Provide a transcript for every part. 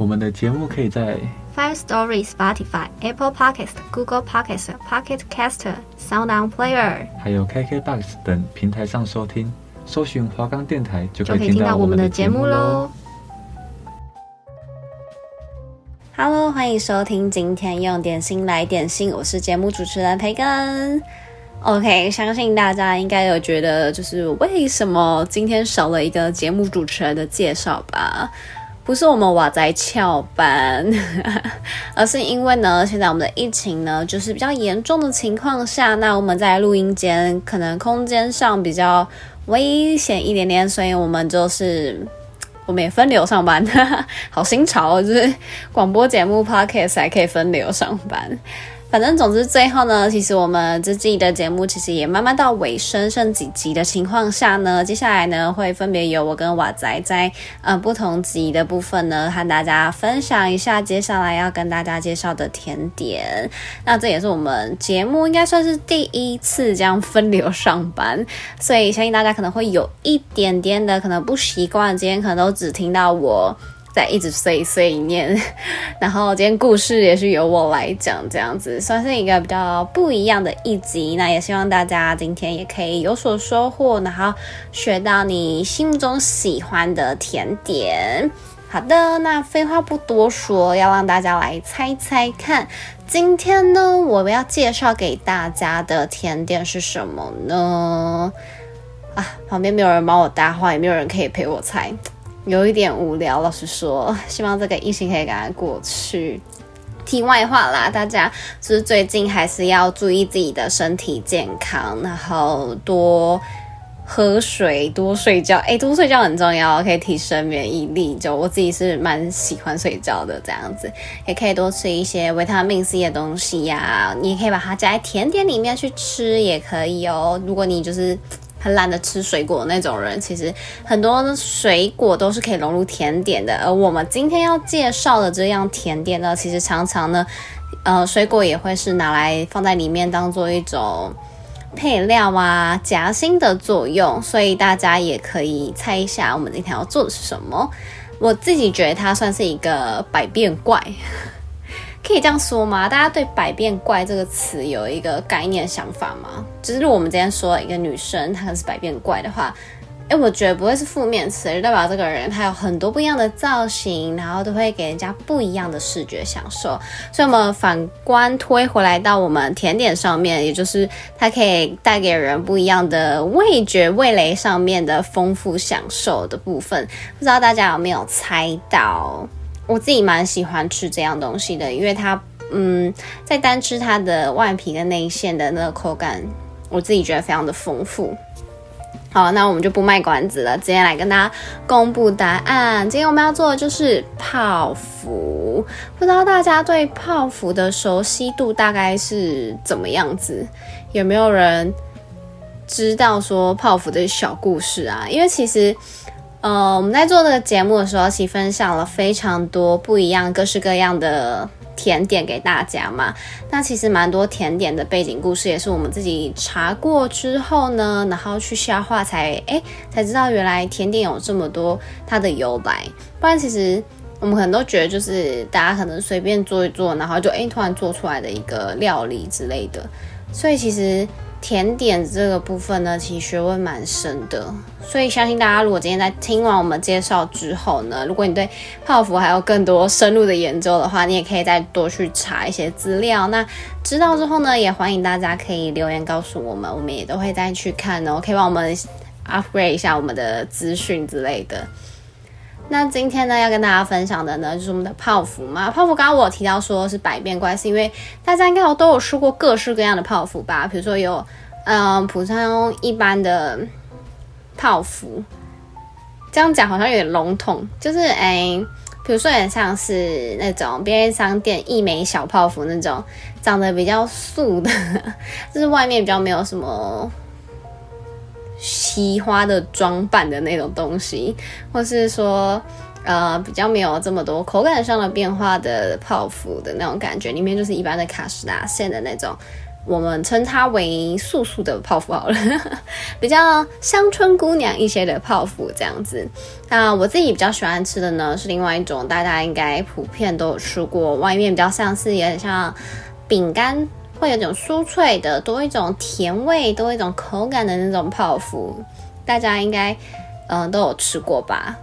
我们的节目可以在 Five Story、Spotify、Apple Podcast、Google Podcast、Pocket Caster、Sound On Player，还有 KKBox 等平台上收听。搜寻华冈电台就可以听到我们的节目喽。Hello，欢迎收听今天用点心来点心，我是节目主持人培根。OK，相信大家应该有觉得，就是为什么今天少了一个节目主持人的介绍吧？不是我们娃仔翘班，而是因为呢，现在我们的疫情呢，就是比较严重的情况下，那我们在录音间可能空间上比较危险一点点，所以我们就是我们也分流上班，好新潮哦，就是广播节目 Podcast 还可以分流上班。反正总之最后呢，其实我们这季的节目其实也慢慢到尾声，剩几集的情况下呢，接下来呢会分别由我跟瓦仔在呃不同集的部分呢，和大家分享一下接下来要跟大家介绍的甜点。那这也是我们节目应该算是第一次这样分流上班，所以相信大家可能会有一点点的可能不习惯，今天可能都只听到我。在一直碎碎念，然后今天故事也是由我来讲，这样子算是一个比较不一样的一集。那也希望大家今天也可以有所收获，然后学到你心目中喜欢的甜点。好的，那废话不多说，要让大家来猜猜看，今天呢，我们要介绍给大家的甜点是什么呢？啊，旁边没有人帮我搭话，也没有人可以陪我猜。有一点无聊，老实说，希望这个疫情可以赶快过去。题外话啦，大家就是最近还是要注意自己的身体健康，然后多喝水，多睡觉。诶，多睡觉很重要，可以提升免疫力。就我自己是蛮喜欢睡觉的，这样子也可以多吃一些维他命 C 的东西呀、你也可以把它加在甜点里面去吃，也可以哦。如果你就是。很懒得吃水果的那种人，其实很多水果都是可以融入甜点的。而我们今天要介绍的这样甜点呢，其实常常呢，呃，水果也会是拿来放在里面当做一种配料啊，夹心的作用。所以大家也可以猜一下，我们今天要做的是什么？我自己觉得它算是一个百变怪。可以这样说吗？大家对“百变怪”这个词有一个概念想法吗？就是如果我们今天说一个女生她可是百变怪的话，诶，我觉得不会是负面词，就代表这个人她有很多不一样的造型，然后都会给人家不一样的视觉享受。所以，我们反观推回来到我们甜点上面，也就是它可以带给人不一样的味觉、味蕾上面的丰富享受的部分。不知道大家有没有猜到？我自己蛮喜欢吃这样东西的，因为它，嗯，在单吃它的外皮跟内馅的那个口感，我自己觉得非常的丰富。好，那我们就不卖关子了，直接来跟大家公布答案。今天我们要做的就是泡芙，不知道大家对泡芙的熟悉度大概是怎么样子？有没有人知道说泡芙的小故事啊？因为其实。呃，我们在做这个节目的时候，其实分享了非常多不一样、各式各样的甜点给大家嘛。那其实蛮多甜点的背景故事，也是我们自己查过之后呢，然后去消化才，才哎才知道原来甜点有这么多它的由来。不然其实我们可能都觉得，就是大家可能随便做一做，然后就哎突然做出来的一个料理之类的。所以其实。甜点这个部分呢，其实学问蛮深的，所以相信大家如果今天在听完我们介绍之后呢，如果你对泡芙还有更多深入的研究的话，你也可以再多去查一些资料。那知道之后呢，也欢迎大家可以留言告诉我们，我们也都会再去看哦，可以帮我们 upgrade 一下我们的资讯之类的。那今天呢，要跟大家分享的呢，就是我们的泡芙嘛。泡芙刚刚我有提到说是百变怪，是因为大家应该都有吃过各式各样的泡芙吧？比如说有，嗯，普通一般的泡芙，这样讲好像有点笼统，就是哎，比如说有点像是那种便利商店一枚小泡芙那种，长得比较素的，就是外面比较没有什么奇花的装扮的那种东西，或是说呃比较没有这么多口感上的变化的泡芙的那种感觉，里面就是一般的卡士达馅的那种。我们称它为素素的泡芙好了，比较乡村姑娘一些的泡芙这样子。那我自己比较喜欢吃的呢，是另外一种，大家应该普遍都有吃过，外面比较像是有点像饼干，会有种酥脆的，多一种甜味，多一种口感的那种泡芙，大家应该嗯、都有吃过吧。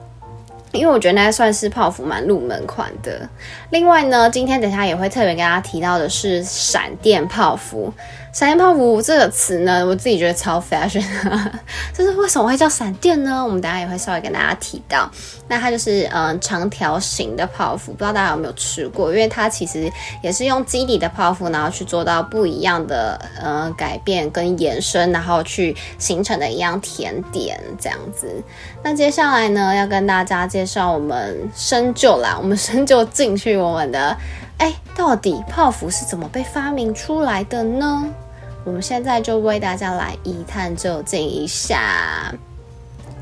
因为我觉得那算是泡芙蛮入门款的。另外呢，今天等下也会特别跟大家提到的是闪电泡芙。闪电泡芙这个词呢，我自己觉得超 fashion，就是为什么会叫闪电呢？我们等下也会稍微跟大家提到。那它就是嗯长条形的泡芙，不知道大家有没有吃过？因为它其实也是用基底的泡芙，然后去做到不一样的呃改变跟延伸，然后去形成的一样甜点这样子。那接下来呢，要跟大家介绍我们深究啦，我们深究进去我们的，哎，到底泡芙是怎么被发明出来的呢？我们现在就为大家来一探究竟一下。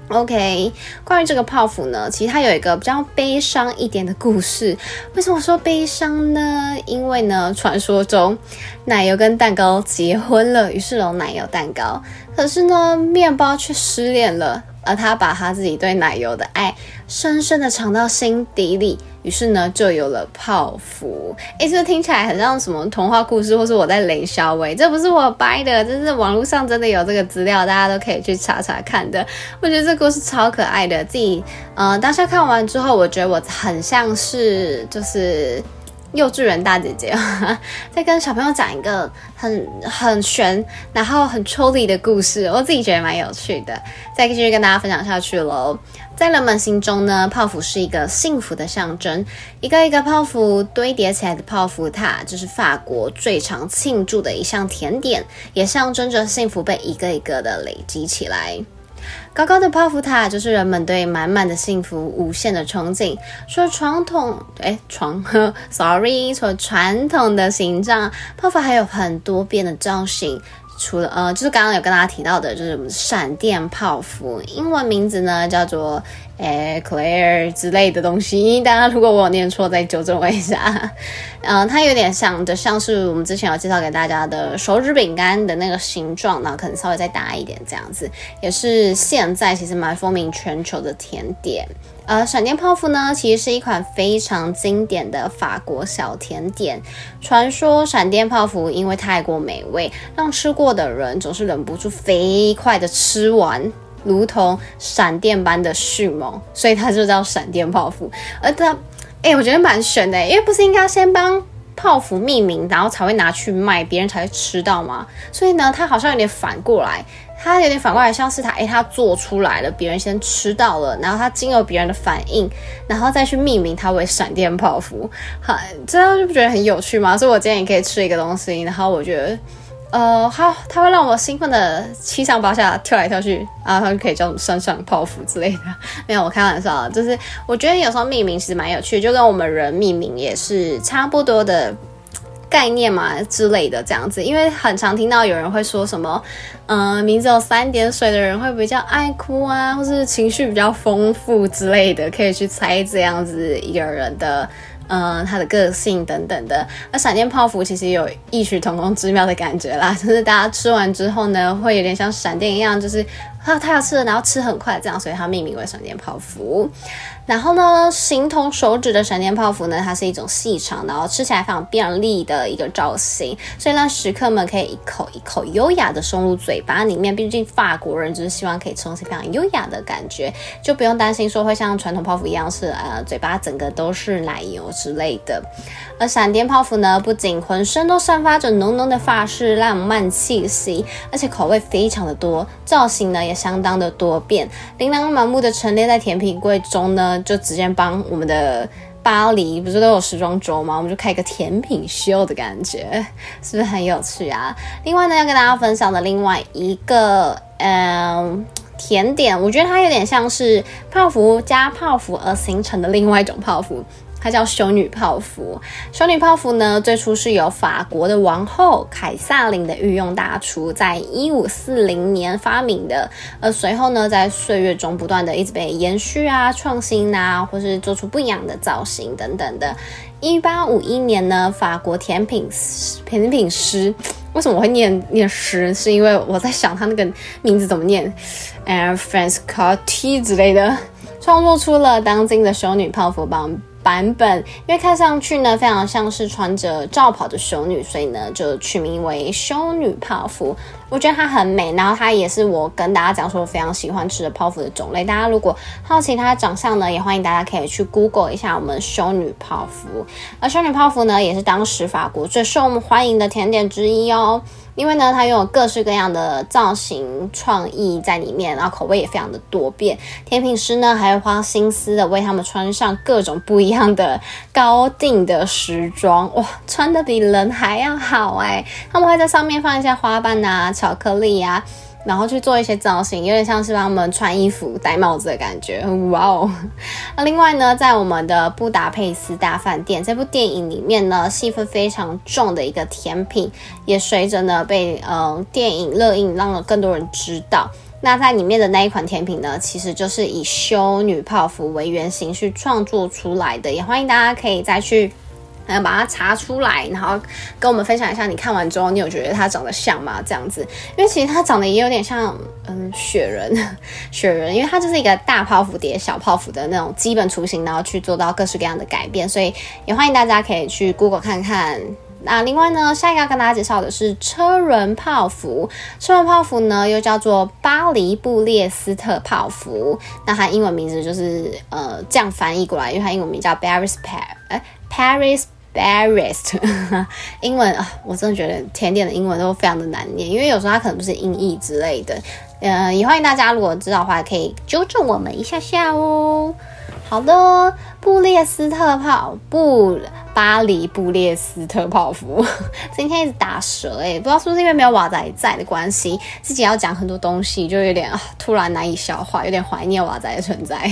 OK，关于这个泡芙呢，其实它有一个比较悲伤一点的故事。为什么说悲伤呢？因为呢，传说中奶油跟蛋糕结婚了，于是有奶油蛋糕。可是呢，面包却失恋了，而他把他自己对奶油的爱深深的藏到心底里。于是呢，就有了泡芙。诶，这听起来很像什么童话故事，或是我在雷小伟，这不是我掰的，这是网络上真的有这个资料，大家都可以去查查看的。我觉得这故事超可爱的，自己呃，当下看完之后，我觉得我很像是就是。幼稚园大姐姐 在跟小朋友讲一个很很玄，然后很抽离的故事，我自己觉得蛮有趣的。再继续跟大家分享下去喽。在人们心中呢，泡芙是一个幸福的象征，一个一个泡芙堆叠起来的泡芙塔，就是法国最常庆祝的一项甜点，也象征着幸福被一个一个的累积起来。高高的泡芙塔就是人们对满满的幸福无限的憧憬。除了传统，哎，床呵，sorry，除了传统的形状，泡芙还有很多变的造型。除了呃，就是刚刚有跟大家提到的，就是闪电泡芙，英文名字呢叫做。诶，Eclair 之类的东西，大家如果我有念错，再纠正我一下。嗯，它有点像的，像是我们之前有介绍给大家的手指饼干的那个形状，然后可能稍微再大一点这样子，也是现在其实蛮风靡全球的甜点。呃，闪电泡芙呢，其实是一款非常经典的法国小甜点。传说闪电泡芙因为太过美味，让吃过的人总是忍不住飞快的吃完。如同闪电般的迅猛，所以它就叫闪电泡芙。而它，哎、我觉得蛮玄的，因为不是应该先帮泡芙命名，然后才会拿去卖，别人才会吃到吗？所以呢，它好像有点反过来，它有点反过来，像是它，哎、欸，它做出来了，别人先吃到了，然后它经由别人的反应，然后再去命名它为闪电泡芙。好，这样就不觉得很有趣吗？所以我今天也可以吃一个东西，然后我觉得。呃，好，它会让我兴奋的七上八下跳来跳去，然后它就可以叫闪闪泡芙之类的。没有，我开玩笑，就是我觉得有时候命名其实蛮有趣，就跟我们人命名也是差不多的概念嘛之类的这样子。因为很常听到有人会说什么，嗯、名字有三点水的人会比较爱哭啊，或是情绪比较丰富之类的，可以去猜这样子一个人的。嗯、呃，它的个性等等的，那闪电泡芙其实有异曲同工之妙的感觉啦，就是大家吃完之后呢，会有点像闪电一样，就是啊，他要吃了，然后吃很快这样，所以它命名为闪电泡芙。然后呢，形同手指的闪电泡芙呢，它是一种细长，然后吃起来非常便利的一个造型，所以让食客们可以一口一口优雅的送入嘴巴里面。毕竟法国人就是希望可以吃东西非常优雅的感觉，就不用担心说会像传统泡芙一样是呃嘴巴整个都是奶油之类的。而 闪电泡芙呢，不仅浑身都散发着浓浓的法式浪漫气息，而且口味非常的多，造型呢也相当的多变，琳琅满目的陈列在甜品柜中呢。就直接帮我们的巴黎不是都有时装周吗？我们就开一个甜品秀的感觉，是不是很有趣啊？另外呢，要跟大家分享的另外一个，嗯，甜点，我觉得它有点像是泡芙加泡芙而形成的另外一种泡芙。它叫修女泡芙。修女泡芙呢，最初是由法国的王后凯撒琳的御用大厨在一五四零年发明的，而随后呢，在岁月中不断的一直被延续啊、创新啊，或是做出不一样的造型等等的。一八五一年呢，法国甜品甜品师为什么我会念念诗？是因为我在想他那个名字怎么念，呃，France Cartier 之类的，创作出了当今的修女泡芙帮。版本，因为看上去呢，非常像是穿着罩袍的修女，所以呢就取名为修女泡芙。我觉得它很美，然后它也是我跟大家讲说我非常喜欢吃的泡芙的种类。大家如果好奇它的长相呢，也欢迎大家可以去 Google 一下我们修女泡芙。而修女泡芙呢，也是当时法国最受欢迎的甜点之一哦。因为呢，它拥有各式各样的造型创意在里面，然后口味也非常的多变。甜品师呢，还会花心思的为他们穿上各种不一样的高定的时装，哇，穿的比人还要好哎！他们会在上面放一些花瓣啊、巧克力呀、啊。然后去做一些造型，有点像是帮他们穿衣服、戴帽子的感觉，哇哦！那 另外呢，在我们的布达佩斯大饭店这部电影里面呢，戏份非常重的一个甜品，也随着呢被呃电影热映，让了更多人知道。那在里面的那一款甜品呢，其实就是以修女泡芙为原型去创作出来的，也欢迎大家可以再去。来把它查出来，然后跟我们分享一下，你看完之后，你有觉得它长得像吗？这样子，因为其实它长得也有点像，嗯，雪人，雪人，因为它就是一个大泡芙叠小泡芙的那种基本雏形，然后去做到各式各样的改变，所以也欢迎大家可以去 Google 看看。那另外呢，下一个要跟大家介绍的是车轮泡芙，车轮泡芙呢又叫做巴黎布列斯特泡芙，那它英文名字就是呃这样翻译过来，因为它英文名叫 Paris Par，哎，Paris。Barist，英文啊，我真的觉得甜点的英文都非常的难念，因为有时候它可能不是音译之类的。呃，也欢迎大家如果知道的话，可以纠正我们一下下哦。好的，布列斯特泡布巴黎布列斯特泡芙，今天一直打舌哎，不知道是不是因为没有瓦仔在的关系，自己要讲很多东西就有点，突然难以消化，有点怀念瓦仔的存在。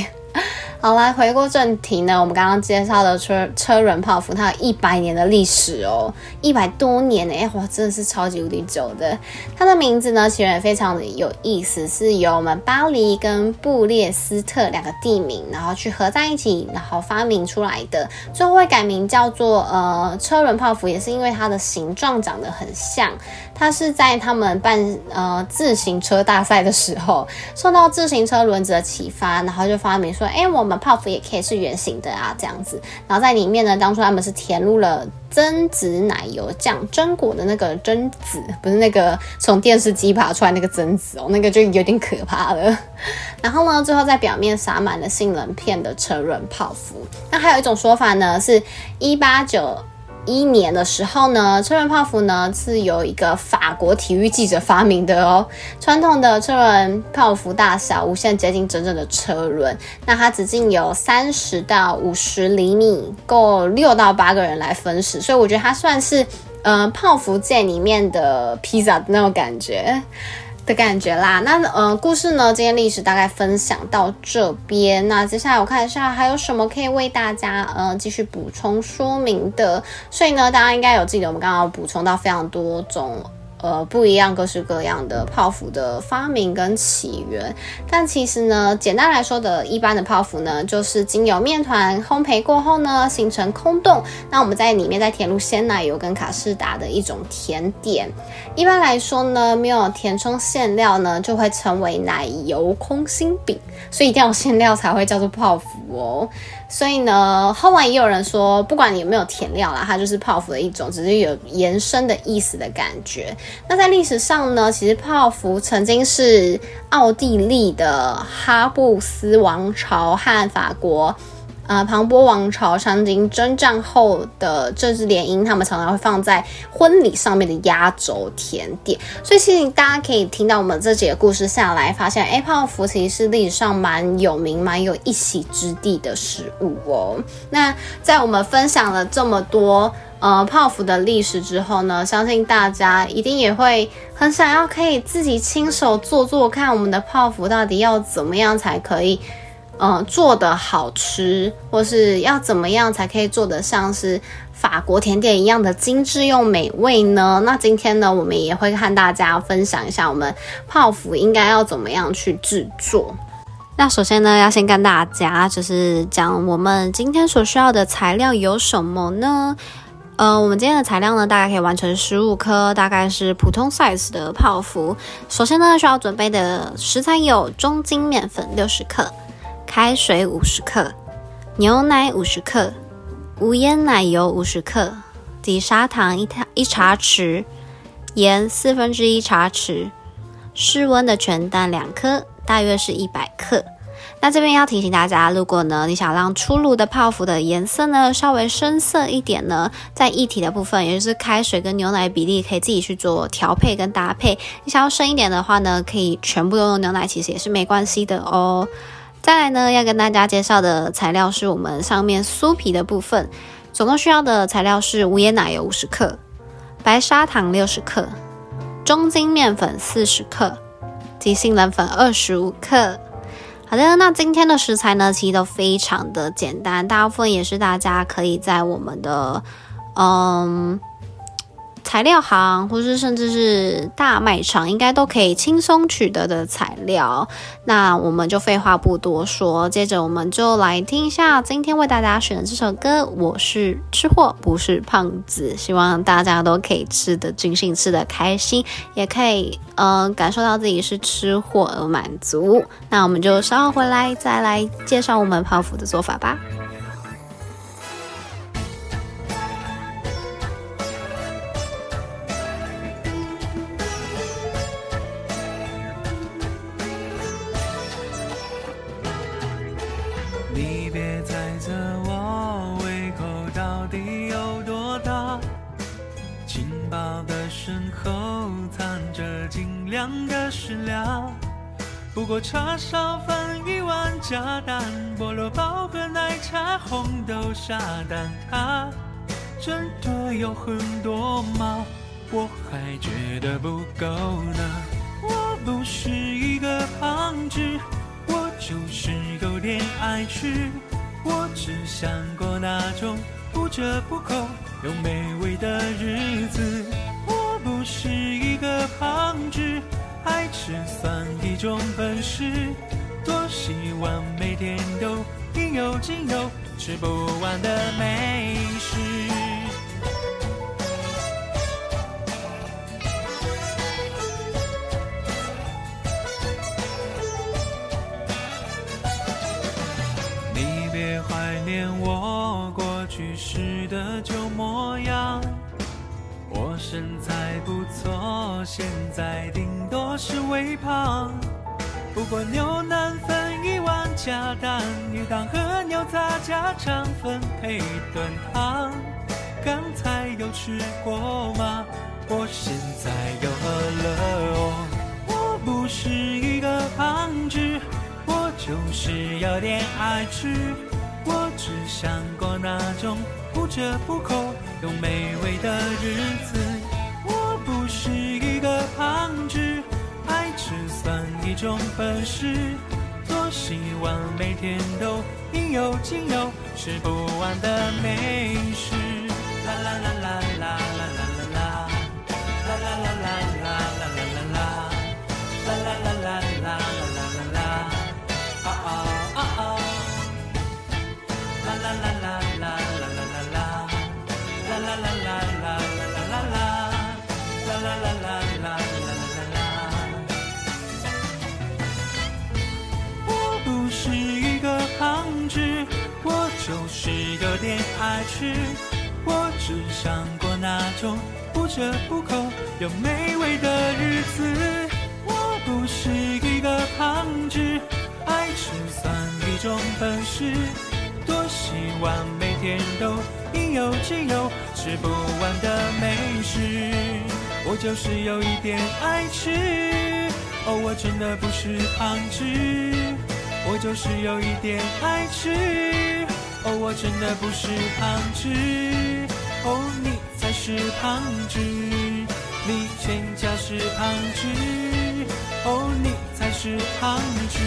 好，来回过正题呢，我们刚刚介绍的车车轮泡芙，它有一百年的历史哦，一百多年呢，哇，真的是超级无敌久的。它的名字呢，其实也非常的有意思，是由我们巴黎跟布列斯特两个地名，然后去合在一起，然后发明出来的。最后会改名叫做呃车轮泡芙，也是因为它的形状长得很像。它是在他们办呃自行车大赛的时候，受到自行车轮子的启发，然后就发明说，哎，我们泡芙也可以是圆形的啊，这样子。然后在里面呢，当初他们是填入了榛子奶油酱，榛果的那个榛子，不是那个从电视机爬出来那个榛子哦，那个就有点可怕了。然后呢，最后在表面撒满了杏仁片的成人泡芙。那还有一种说法呢，是一八九。一年的时候呢，车轮泡芙呢是由一个法国体育记者发明的哦。传统的车轮泡芙大小无限接近真正的车轮，那它直径有三十到五十厘米，够六到八个人来分食，所以我觉得它算是呃泡芙界里面的披萨的那种感觉。的感觉啦，那呃，故事呢，今天历史大概分享到这边，那接下来我看一下还有什么可以为大家呃继续补充说明的，所以呢，大家应该有记得我们刚刚补充到非常多种。呃，不一样，各式各样的泡芙的发明跟起源，但其实呢，简单来说的一般的泡芙呢，就是经由面团烘焙过后呢，形成空洞，那我们在里面再填入鲜奶油跟卡士达的一种甜点。一般来说呢，没有填充馅料呢，就会称为奶油空心饼，所以一定要有馅料才会叫做泡芙哦。所以呢，后来也有人说，不管你有没有填料啦，它就是泡芙的一种，只是有延伸的意思的感觉。那在历史上呢，其实泡芙曾经是奥地利的哈布斯王朝和法国。呃，庞波王朝曾经征战后的政治联姻，他们常常会放在婚礼上面的压轴甜点。所以，其实大家可以听到我们这几个故事下来，发现，哎，泡芙其实是历史上蛮有名、蛮有一席之地的食物哦。那在我们分享了这么多。呃泡芙的历史之后呢，相信大家一定也会很想要可以自己亲手做做看，我们的泡芙到底要怎么样才可以。呃，做的好吃，或是要怎么样才可以做得像是法国甜点一样的精致又美味呢？那今天呢，我们也会和大家分享一下我们泡芙应该要怎么样去制作。那首先呢，要先跟大家就是讲我们今天所需要的材料有什么呢？呃，我们今天的材料呢，大概可以完成十五颗，大概是普通 size 的泡芙。首先呢，需要准备的食材有中筋面粉六十克。开水五十克，牛奶五十克，无盐奶油五十克，低砂糖一茶一茶匙，盐四分之一茶匙，室温的全蛋两颗，大约是一百克。那这边要提醒大家，如果呢你想让出炉的泡芙的颜色呢稍微深色一点呢，在液体的部分，也就是开水跟牛奶比例，可以自己去做调配跟搭配。你想要深一点的话呢，可以全部都用牛奶，其实也是没关系的哦。再来呢，要跟大家介绍的材料是我们上面酥皮的部分，总共需要的材料是无盐奶油五十克、白砂糖六十克、中筋面粉四十克及杏仁粉二十五克。好的，那今天的食材呢，其实都非常的简单，大部分也是大家可以在我们的嗯。材料行，或是甚至是大卖场，应该都可以轻松取得的材料。那我们就废话不多说，接着我们就来听一下今天为大家选的这首歌。我是吃货，不是胖子。希望大家都可以吃得尽兴，吃得开心，也可以嗯、呃、感受到自己是吃货而满足。那我们就稍后回来再来介绍我们泡芙的做法吧。身后藏着精良的食量不过叉烧饭一碗加蛋，菠萝包和奶茶，红豆沙蛋挞，真的有很多吗？我还觉得不够呢。我不是一个胖子，我就是有点爱吃。我只想过那种不折不扣又美味的日子。是一个胖子。爱吃算一种本事，多希望每天都应有尽有，吃不完的美现在顶多是微胖。不过牛腩粉一碗加蛋，鱼汤和牛杂加肠粉配炖汤。刚才有吃过吗？我现在又饿了哦。我不是一个胖子，我就是有点爱吃。我只想过那种不折不扣又美味的日子。一种本事，多希望每天都应有尽有，吃不完的美食。啦啦啦啦啦啦啦。我只想过那种不折不扣又美味的日子。我不是一个胖子，爱吃算一种本事。多希望每天都应有尽有，吃不完的美食。我就是有一点爱吃，哦，我真的不是胖子。我就是有一点爱吃，哦，我真的不是胖子。哦，你才是胖子，你全家是胖子，哦，你才是胖子，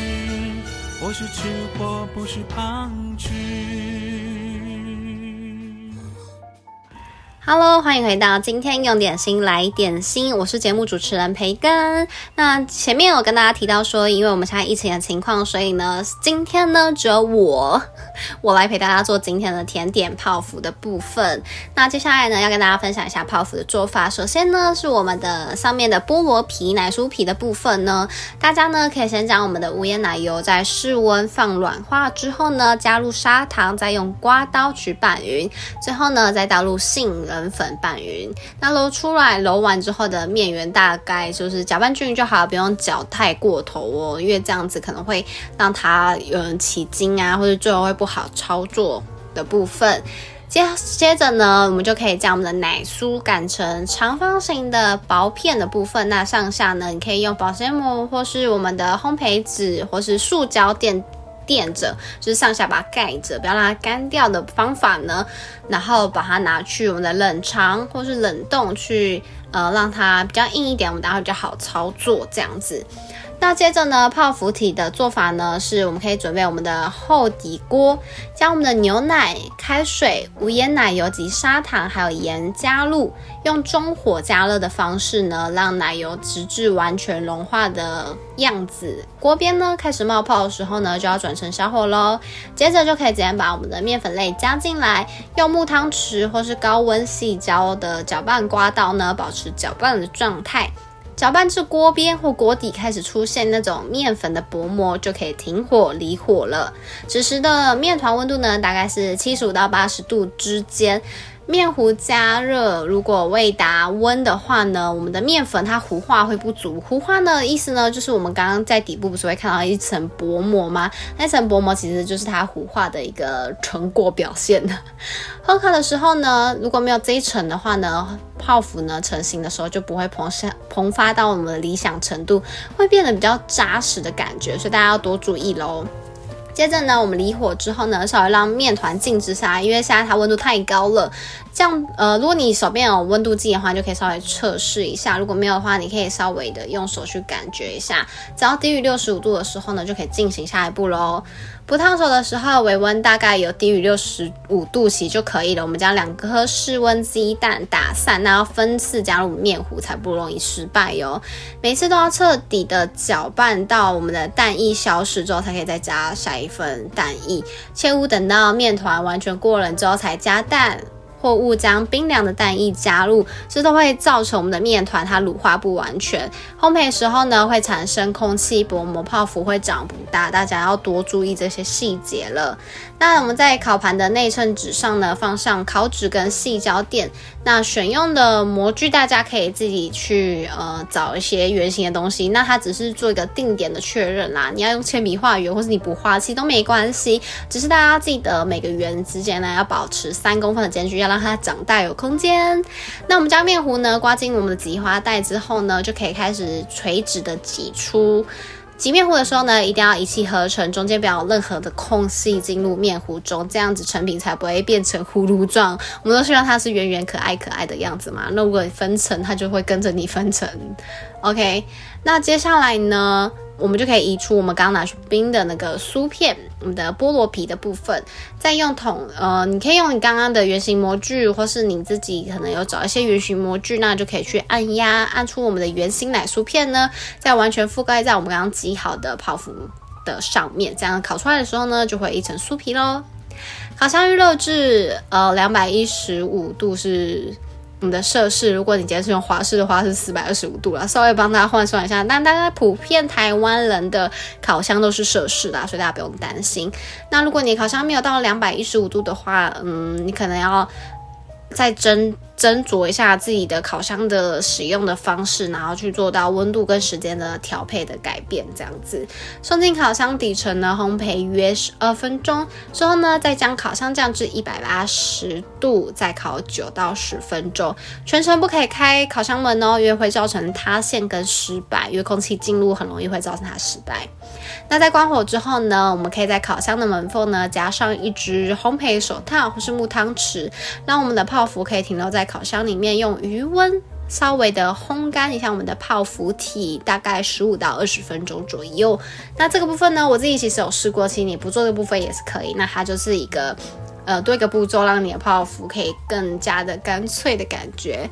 我是吃货，不是胖子。Hello，欢迎回到今天用点心来点心，我是节目主持人培根。那前面有跟大家提到说，因为我们现在疫情的情况，所以呢，今天呢只有我，我来陪大家做今天的甜点泡芙的部分。那接下来呢，要跟大家分享一下泡芙的做法。首先呢，是我们的上面的菠萝皮、奶酥皮的部分呢，大家呢可以先将我们的无盐奶油在室温放软化之后呢，加入砂糖，再用刮刀去拌匀，最后呢再倒入杏仁。粉粉拌匀，那揉出来揉完之后的面圆大概就是搅拌均匀就好，不用搅太过头哦，因为这样子可能会让它嗯起筋啊，或者最后会不好操作的部分。接接着呢，我们就可以将我们的奶酥擀成长方形的薄片的部分。那上下呢，你可以用保鲜膜，或是我们的烘焙纸，或是塑胶垫。垫着，就是上下把它盖着，不要让它干掉的方法呢，然后把它拿去我们的冷藏或是冷冻去，呃，让它比较硬一点，我们待会比较好操作这样子。那接着呢，泡芙体的做法呢，是我们可以准备我们的厚底锅，将我们的牛奶、开水、无盐奶油及砂糖还有盐加入，用中火加热的方式呢，让奶油直至完全融化的样子。锅边呢开始冒泡的时候呢，就要转成小火喽。接着就可以直接把我们的面粉类加进来，用木汤匙或是高温细胶的搅拌刮刀呢，保持搅拌的状态。搅拌至锅边或锅底开始出现那种面粉的薄膜，就可以停火离火了。此时的面团温度呢，大概是七十五到八十度之间。面糊加热，如果未达温的话呢，我们的面粉它糊化会不足。糊化的意思呢，就是我们刚刚在底部不是会看到一层薄膜吗？那层薄膜其实就是它糊化的一个成果表现。烘烤的时候呢，如果没有这一层的话呢，泡芙呢成型的时候就不会膨下膨发到我们的理想程度，会变得比较扎实的感觉，所以大家要多注意喽。接着呢，我们离火之后呢，稍微让面团静置下来，因为现在它温度太高了。这样，呃，如果你手边有温度计的话，就可以稍微测试一下。如果没有的话，你可以稍微的用手去感觉一下。只要低于六十五度的时候呢，就可以进行下一步喽。不烫手的时候，微温大概有低于六十五度起就可以了。我们将两颗室温鸡蛋打散，那要分次加入面糊，才不容易失败哟。每次都要彻底的搅拌到我们的蛋液消失之后，才可以再加下一份蛋液。切勿等到面团完全过冷之后才加蛋。或勿将冰凉的蛋液加入，这都会造成我们的面团它乳化不完全。烘焙时候呢，会产生空气薄膜，泡芙会长不大，大家要多注意这些细节了。那我们在烤盘的内衬纸上呢，放上烤纸跟细胶垫。那选用的模具，大家可以自己去呃找一些圆形的东西。那它只是做一个定点的确认啦。你要用铅笔画圆，或是你不画，其实都没关系。只是大家记得每个圆之间呢，要保持三公分的间距，要让让它长大有空间。那我们将面糊呢刮进我们的挤花袋之后呢，就可以开始垂直的挤出。挤面糊的时候呢，一定要一气呵成，中间不要有任何的空隙进入面糊中，这样子成品才不会变成葫芦状。我们都希望它是圆圆可爱可爱的样子嘛。那如果分层，它就会跟着你分层。OK，那接下来呢？我们就可以移出我们刚刚拿去冰的那个酥片，我们的菠萝皮的部分，再用桶，呃，你可以用你刚刚的圆形模具，或是你自己可能有找一些圆形模具，那就可以去按压，按出我们的圆形奶酥片呢，再完全覆盖在我们刚刚挤好的泡芙的上面，这样烤出来的时候呢，就会一层酥皮喽。烤箱预热至呃两百一十五度是。我们的摄氏，如果你今天是用华氏的话，是四百二十五度啦。稍微帮大家换算一下，但大家普遍台湾人的烤箱都是摄氏的，所以大家不用担心。那如果你烤箱没有到两百一十五度的话，嗯，你可能要再蒸斟酌一下自己的烤箱的使用的方式，然后去做到温度跟时间的调配的改变，这样子送进烤箱底层呢，烘焙约十二分钟之后呢，再将烤箱降至一百八十度，再烤九到十分钟，全程不可以开烤箱门哦，因为会造成塌陷跟失败，因为空气进入很容易会造成它失败。那在关火之后呢，我们可以在烤箱的门缝呢加上一只烘焙手套或是木汤匙，让我们的泡芙可以停留在烤箱里面，用余温稍微的烘干一下我们的泡芙体，大概十五到二十分钟左右。那这个部分呢，我自己其实有试过，其实你不做这部分也是可以。那它就是一个呃多一个步骤，让你的泡芙可以更加的干脆的感觉。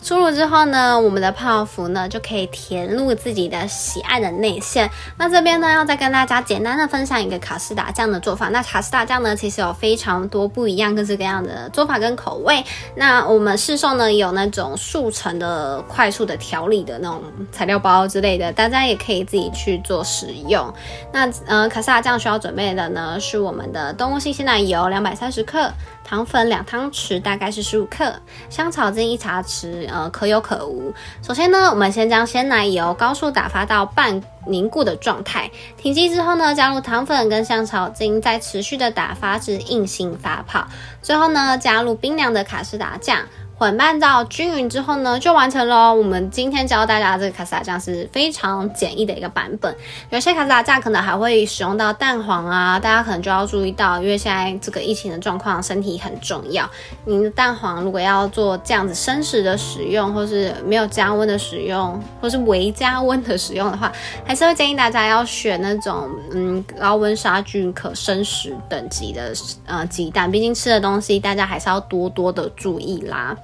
出炉之后呢，我们的泡芙呢就可以填入自己的喜爱的内馅。那这边呢，要再跟大家简单的分享一个卡士达酱的做法。那卡士达酱呢，其实有非常多不一样、各式各样的做法跟口味。那我们市售呢有那种速成的、快速的调理的那种材料包之类的，大家也可以自己去做使用。那呃，卡士达酱需要准备的呢是我们的动物性鲜奶油两百三十克。糖粉两汤匙，大概是十五克；香草精一茶匙，呃，可有可无。首先呢，我们先将鲜奶油高速打发到半凝固的状态，停机之后呢，加入糖粉跟香草精，再持续的打发至硬性发泡。最后呢，加入冰凉的卡士达酱。混拌到均匀之后呢，就完成了。我们今天教大家这个卡士达酱是非常简易的一个版本。有些卡士达酱可能还会使用到蛋黄啊，大家可能就要注意到，因为现在这个疫情的状况，身体很重要。您的蛋黄如果要做这样子生食的使用，或是没有加温的使用，或是微加温的使用的话，还是会建议大家要选那种嗯高温杀菌可生食等级的呃鸡蛋，毕竟吃的东西大家还是要多多的注意啦。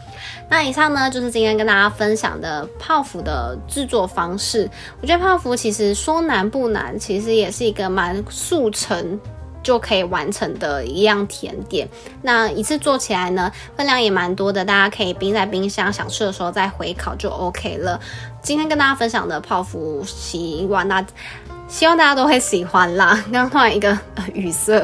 那以上呢，就是今天跟大家分享的泡芙的制作方式。我觉得泡芙其实说难不难，其实也是一个蛮速成就可以完成的一样甜点。那一次做起来呢，分量也蛮多的，大家可以冰在冰箱，想吃的时候再回烤就 OK 了。今天跟大家分享的泡芙希望那希望大家都会喜欢啦。刚换一个语塞。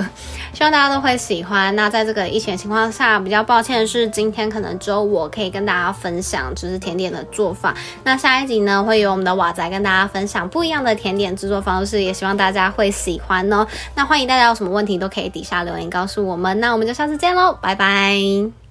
希望大家都会喜欢。那在这个疫情情况下，比较抱歉的是，今天可能只有我可以跟大家分享就是甜点的做法。那下一集呢，会有我们的瓦仔跟大家分享不一样的甜点制作方式，也希望大家会喜欢哦。那欢迎大家有什么问题都可以底下留言告诉我们。那我们就下次见喽，拜拜。